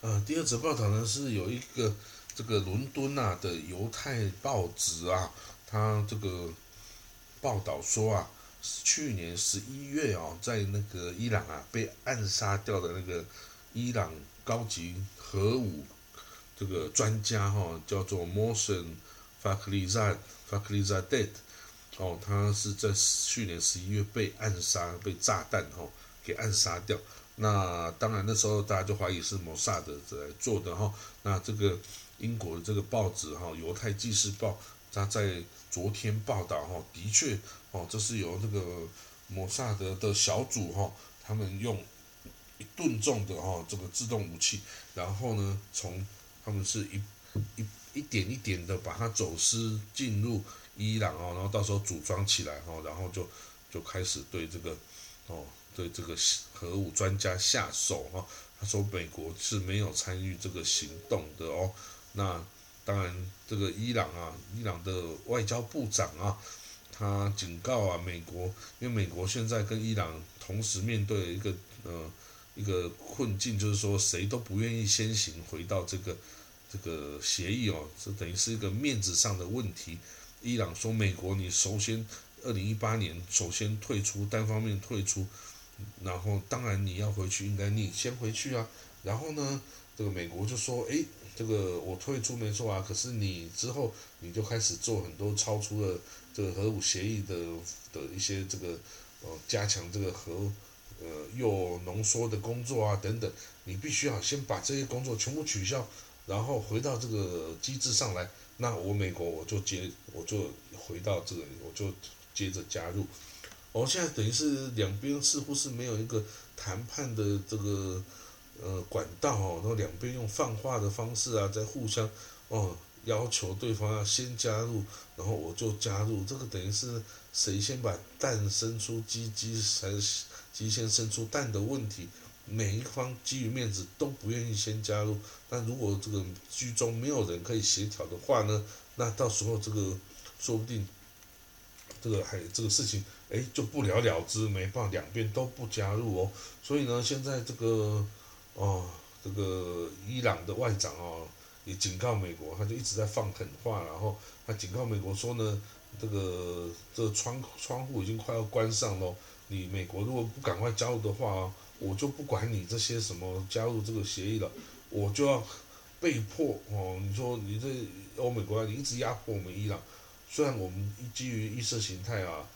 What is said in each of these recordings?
呃，第二则报道呢是有一个这个伦敦啊的犹太报纸啊，它这个报道说啊，去年十一月哦，在那个伊朗啊被暗杀掉的那个伊朗高级核武这个专家哈，叫做 Mohsen f a k r i z a d Fakrizade，哦，他是在去年十一月被暗杀，被炸弹哈给暗杀掉。那当然那时候大家就怀疑是摩萨德在做的哈。那这个英国的这个报纸哈，《犹太纪事报》，他在昨天报道哈，的确哦，这是由这个摩萨德的小组哈，他们用一吨重的哈这个自动武器，然后呢，从他们是一一一点一点的把它走私进入伊朗哦，然后到时候组装起来哈，然后就就开始对这个哦。对这个核武专家下手哈，他说美国是没有参与这个行动的哦。那当然，这个伊朗啊，伊朗的外交部长啊，他警告啊，美国，因为美国现在跟伊朗同时面对一个呃一个困境，就是说谁都不愿意先行回到这个这个协议哦，这等于是一个面子上的问题。伊朗说，美国你首先二零一八年首先退出，单方面退出。然后，当然你要回去，应该你先回去啊。然后呢，这个美国就说：“哎，这个我退出没错啊，可是你之后你就开始做很多超出了这个核武协议的的一些这个呃加强这个核呃又浓缩的工作啊等等，你必须要先把这些工作全部取消，然后回到这个机制上来。那我美国我就接我就回到这个我就接着加入。”哦，现在等于是两边似乎是没有一个谈判的这个呃管道哦，然后两边用放话的方式啊，在互相哦要求对方要先加入，然后我就加入，这个等于是谁先把蛋生出鸡，鸡还是鸡先生出蛋的问题，每一方基于面子都不愿意先加入，那如果这个居中没有人可以协调的话呢，那到时候这个说不定这个还这个事情。哎，就不了了之，没办法，两边都不加入哦。所以呢，现在这个哦，这个伊朗的外长哦，也警告美国，他就一直在放狠话，然后他警告美国说呢，这个这个窗窗户已经快要关上喽，你美国如果不赶快加入的话，我就不管你这些什么加入这个协议了，我就要被迫哦。你说你这欧美国家，你一直压迫我们伊朗，虽然我们基于意识形态啊。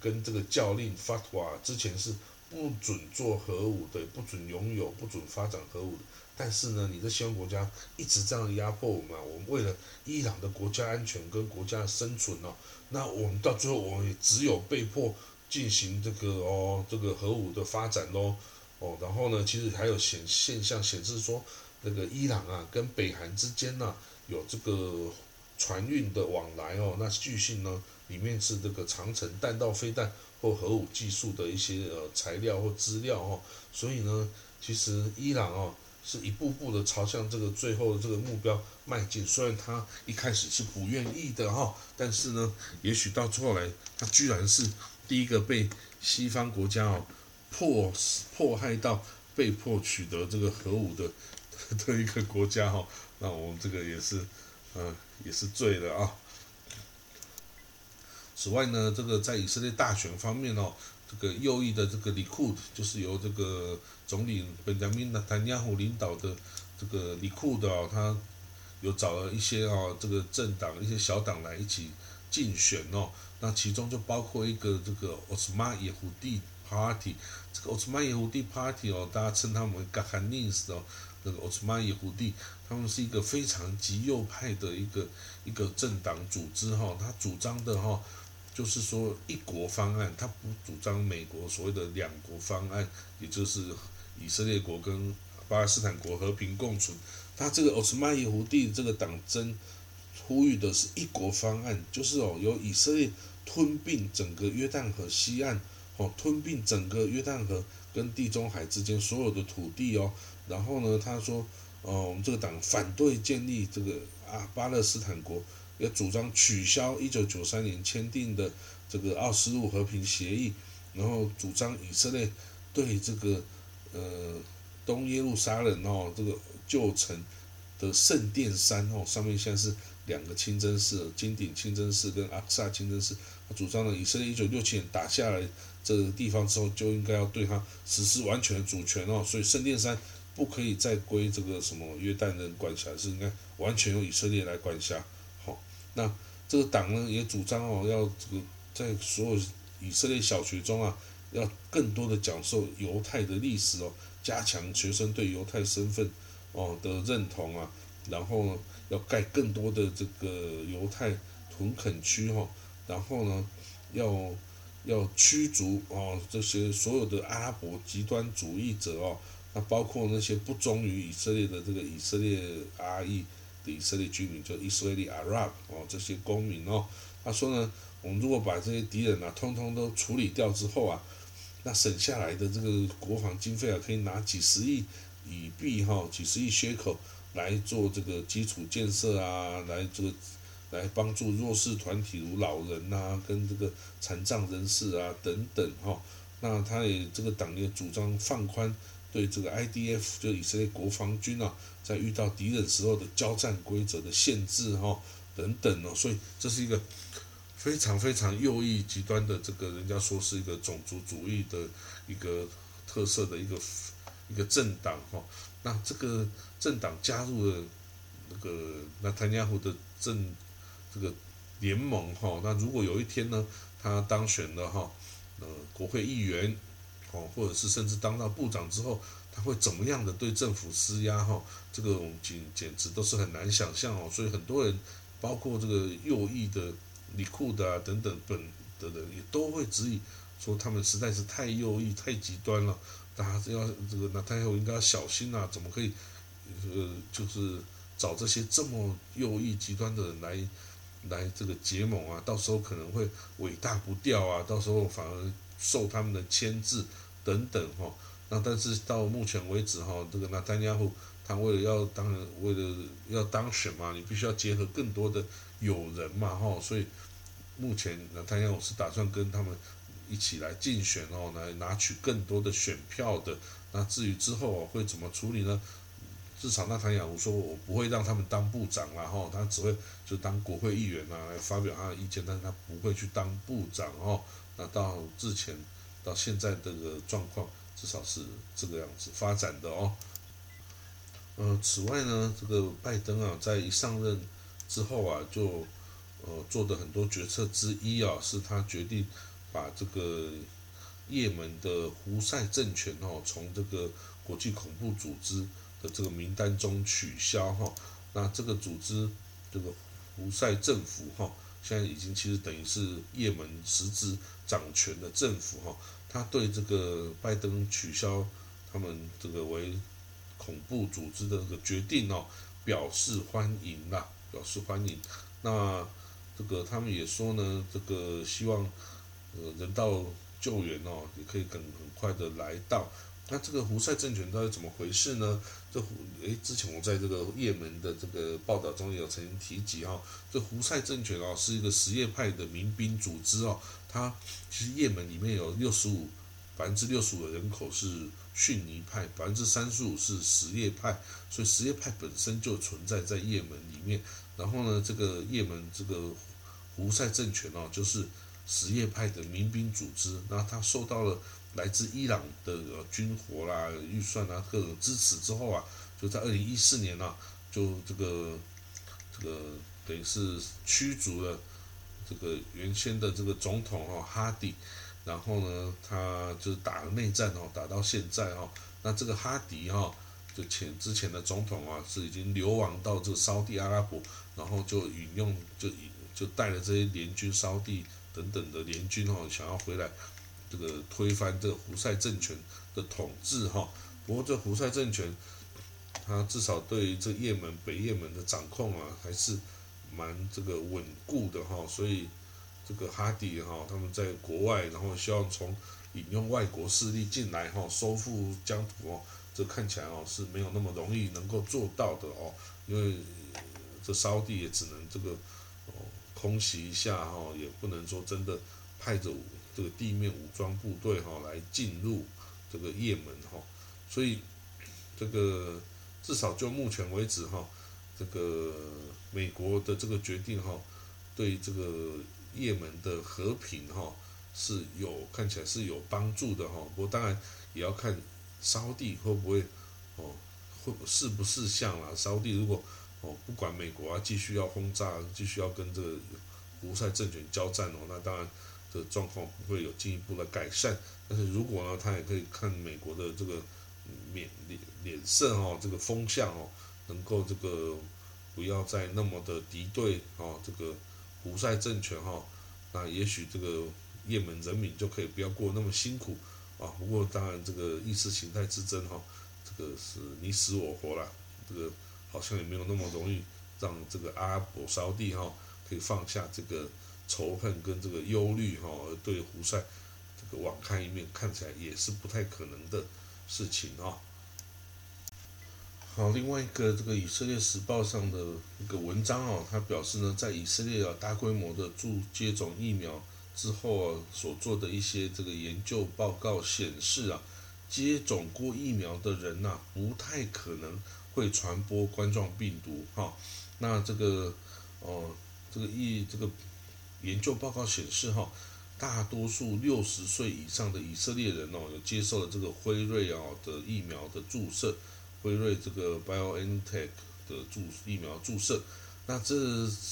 跟这个教令 fatwa 之前是不准做核武的，不准拥有，不准发展核武的。但是呢，你的西方国家一直这样压迫我们，我们为了伊朗的国家安全跟国家的生存哦，那我们到最后我们也只有被迫进行这个哦，这个核武的发展喽，哦，然后呢，其实还有显现象显示说，那个伊朗啊跟北韩之间呢有这个船运的往来哦，那据信呢。里面是这个长城弹道飞弹或核武技术的一些呃材料或资料哦，所以呢，其实伊朗哦是一步步的朝向这个最后的这个目标迈进。虽然他一开始是不愿意的哈，但是呢，也许到后来他居然是第一个被西方国家哦迫迫害到被迫取得这个核武的 的一个国家哈，那我们这个也是嗯也是醉了啊。此外呢，这个在以色列大选方面哦，这个右翼的这个里库就是由这个总理本贾明·纳坦亚胡领导的这个里库的哦，他有找了一些哦，这个政党一些小党来一起竞选哦。那其中就包括一个这个奥斯曼耶胡地 Party，这个奥斯曼耶胡地 Party 哦，大家称他们 g a h a n i s 哦，那个奥斯曼耶胡地，他们是一个非常极右派的一个一个政党组织哈，他主张的哈。就是说，一国方案，他不主张美国所谓的两国方案，也就是以色列国跟巴勒斯坦国和平共存。他这个奥斯曼耶胡地这个党争呼吁的是一国方案，就是哦，由以色列吞并整个约旦河西岸，哦，吞并整个约旦河跟地中海之间所有的土地哦。然后呢，他说，哦，我们这个党反对建立这个啊巴勒斯坦国。也主张取消一九九三年签订的这个奥斯陆和平协议，然后主张以色列对这个呃东耶路撒冷哦，这个旧城的圣殿山哦，上面现在是两个清真寺，金顶清真寺跟阿克萨清真寺。他主张呢，以色列一九六七年打下来这个地方之后，就应该要对他实施完全的主权哦，所以圣殿山不可以再归这个什么约旦人管辖，是应该完全由以色列来管辖。好，那这个党呢也主张哦，要这个在所有以色列小学中啊，要更多的讲授犹太的历史哦，加强学生对犹太身份哦的认同啊，然后呢，要盖更多的这个犹太屯垦区哈，然后呢，要要驱逐哦这些所有的阿拉伯极端主义者哦，那包括那些不忠于以色列的这个以色列 R.E 的以色列居民，就 Israeli Arab 哦这些公民哦，他说呢。我们如果把这些敌人啊，通通都处理掉之后啊，那省下来的这个国防经费啊，可以拿几十亿以币哈，几十亿缺口来做这个基础建设啊，来这个来帮助弱势团体如老人呐，跟这个残障人士啊等等哈。那他也这个党也主张放宽对这个 IDF 就以色列国防军啊，在遇到敌人时候的交战规则的限制哈等等哦，所以这是一个。非常非常右翼极端的这个，人家说是一个种族主义的一个特色的一个一个政党哈。那这个政党加入了那个那坦尼亚胡的政这个联盟哈。那如果有一天呢，他当选了哈，呃，国会议员哦，或者是甚至当到部长之后，他会怎么样的对政府施压哈？这个简简直都是很难想象哦。所以很多人，包括这个右翼的。李库的等等本的人也都会质疑说他们实在是太右翼太极端了，大家要这个那太后应该要小心啊，怎么可以呃就是找这些这么右翼极端的人来来这个结盟啊？到时候可能会尾大不掉啊，到时候反而受他们的牵制等等哈。那但是到目前为止哈，这个那丹家户他为了要当然为了要当选嘛，你必须要结合更多的。友人嘛，哈，所以目前那他要我是打算跟他们一起来竞选哦，来拿取更多的选票的。那至于之后会怎么处理呢？至少那谭雅虎说，我不会让他们当部长然后，他只会就当国会议员啊，来发表他的意见，但是他不会去当部长哦。那到之前到现在这个状况，至少是这个样子发展的哦。呃，此外呢，这个拜登啊，在一上任。之后啊，就呃做的很多决策之一啊，是他决定把这个也门的胡塞政权哦，从这个国际恐怖组织的这个名单中取消哈。那这个组织这个胡塞政府哈，现在已经其实等于是也门实质掌权的政府哈。他对这个拜登取消他们这个为恐怖组织的这个决定哦，表示欢迎啦。表示欢迎。那这个他们也说呢，这个希望呃人道救援哦，也可以很很快的来到。那这个胡塞政权到底怎么回事呢？这胡诶，之前我在这个也门的这个报道中有曾经提及哈，这胡塞政权哦是一个什叶派的民兵组织哦，它其实也门里面有六十五百分之六十五的人口是逊尼派，百分之三十五是什叶派，所以什叶派本身就存在在也门里面。然后呢，这个也门这个胡塞政权哦，就是什叶派的民兵组织。那他受到了来自伊朗的军火啦、预算啊各种支持之后啊，就在二零一四年呢，就这个这个等于是驱逐了这个原先的这个总统哦哈迪。然后呢，他就是打了内战哦，打到现在哦。那这个哈迪哈。就前之前的总统啊，是已经流亡到这个沙地阿拉伯，然后就引用就引就带了这些联军沙地等等的联军哦，想要回来这个推翻这个胡塞政权的统治哈。不过这胡塞政权，他至少对于这也门北也门的掌控啊，还是蛮这个稳固的哈。所以这个哈迪哈，他们在国外，然后希望从引用外国势力进来哈，收复疆土哦。这看起来哦是没有那么容易能够做到的哦，因为这烧地也只能这个哦空袭一下哈，也不能说真的派着这个地面武装部队哈来进入这个也门哈，所以这个至少就目前为止哈，这个美国的这个决定哈，对这个也门的和平哈是有看起来是有帮助的哈。不过当然也要看沙地会不会哦，会是不是像啦？沙地如果哦不管美国啊继续要轰炸，继续要跟这个胡塞政权交战哦，那当然的状况不会有进一步的改善。但是如果呢，他也可以看美国的这个脸脸脸色哦，这个风向哦，能够这个不要再那么的敌对哦，这个胡塞政权哈，那也许这个也门人民就可以不要过那么辛苦啊。不过当然这个意识形态之争哈，这个是你死我活了，这个好像也没有那么容易让这个阿拉伯沙地哈可以放下这个仇恨跟这个忧虑哈，而对胡塞。这个网开一面，看起来也是不太可能的事情啊。好，另外一个这个以色列时报上的一个文章哦，他表示呢，在以色列啊大规模的注接种疫苗之后啊，所做的一些这个研究报告显示啊，接种过疫苗的人呐，不太可能会传播冠状病毒哈。那这个哦，这个疫这个研究报告显示哈。大多数六十岁以上的以色列人哦，有接受了这个辉瑞啊的疫苗的注射，辉瑞这个 BioNTech 的注疫苗注射。那这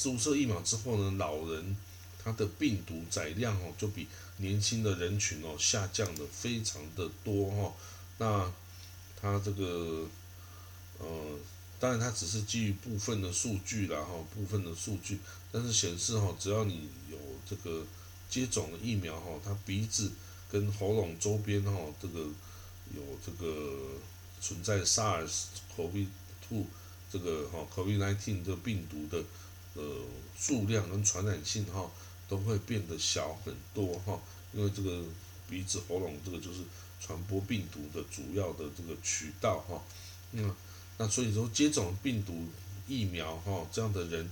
注射疫苗之后呢，老人他的病毒载量哦，就比年轻的人群哦下降的非常的多哈。那他这个呃，当然它只是基于部分的数据啦哈，部分的数据，但是显示哈，只要你有这个。接种的疫苗哈，它鼻子跟喉咙周边哈，这个有这个存在 SARS-CoV-2 这个哈 COVID-19 这个病毒的呃数量跟传染性哈，都会变得小很多哈，因为这个鼻子喉咙这个就是传播病毒的主要的这个渠道哈，嗯，那所以说接种病毒疫苗哈，这样的人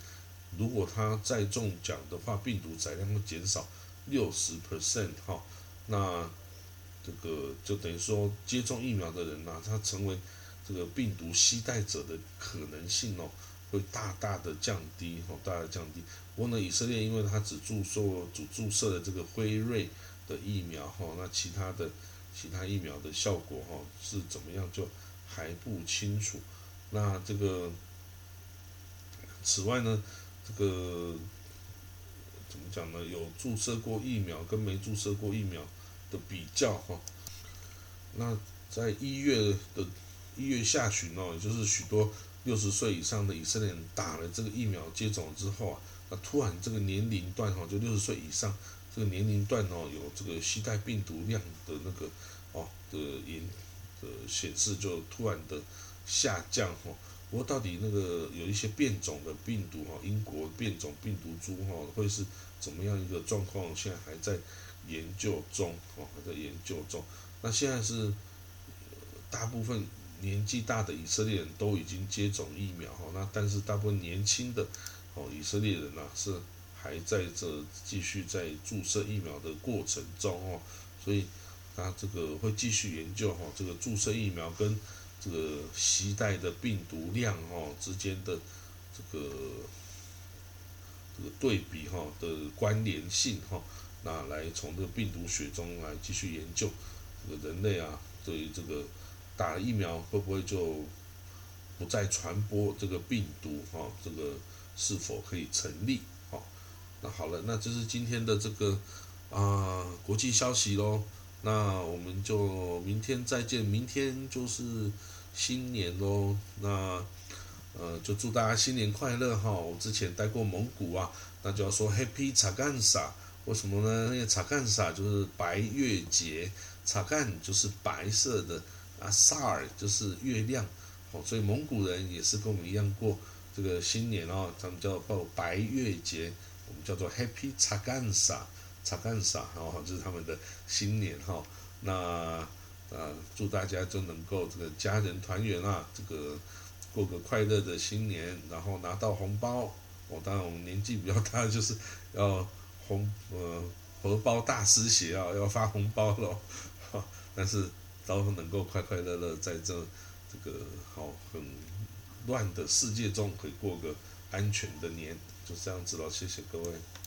如果他再中奖的话，病毒载量会减少。六十 percent 哈，那这个就等于说接种疫苗的人呐，他成为这个病毒携带者的可能性哦，会大大的降低哦，大大降低。不过呢，以色列因为他只注射只注射了这个辉瑞的疫苗哈，那其他的其他疫苗的效果哈是怎么样就还不清楚。那这个此外呢，这个。怎么讲呢？有注射过疫苗跟没注射过疫苗的比较哈。那在一月的一月下旬哦，也就是许多六十岁以上的以色列人打了这个疫苗接种之后啊，那突然这个年龄段哈，就六十岁以上这个年龄段哦，有这个携带病毒量的那个哦的研的显示就突然的下降哈。不过到底那个有一些变种的病毒哈，英国变种病毒株哈，会是怎么样一个状况？现在还在研究中哦，还在研究中。那现在是大部分年纪大的以色列人都已经接种疫苗哈，那但是大部分年轻的哦以色列人呐是还在这继续在注射疫苗的过程中哦，所以他这个会继续研究哈，这个注射疫苗跟。这个携带的病毒量哈之间的这个这个对比哈的关联性哈，那来从这个病毒学中来继续研究这个人类啊对于这个打了疫苗会不会就不再传播这个病毒哈，这个是否可以成立哈？那好了，那这是今天的这个啊国际消息喽。那我们就明天再见，明天就是新年喽。那呃，就祝大家新年快乐哈！我之前待过蒙古啊，那就要说 Happy 查干萨，为什么呢？因为查干萨就是白月节，查干就是白色的啊，萨尔就是月亮，哦，所以蒙古人也是跟我们一样过这个新年哦，他们叫报白月节，我们叫做 Happy 查干萨。查干啥？哦，这是他们的新年哈。那啊，祝大家就能够这个家人团圆啊，这个过个快乐的新年，然后拿到红包。我当然我们年纪比较大，就是要红呃荷包大失血啊，要发红包了。但是都能够快快乐乐在这这这个好很乱的世界中可以过个安全的年，就这样子了，谢谢各位。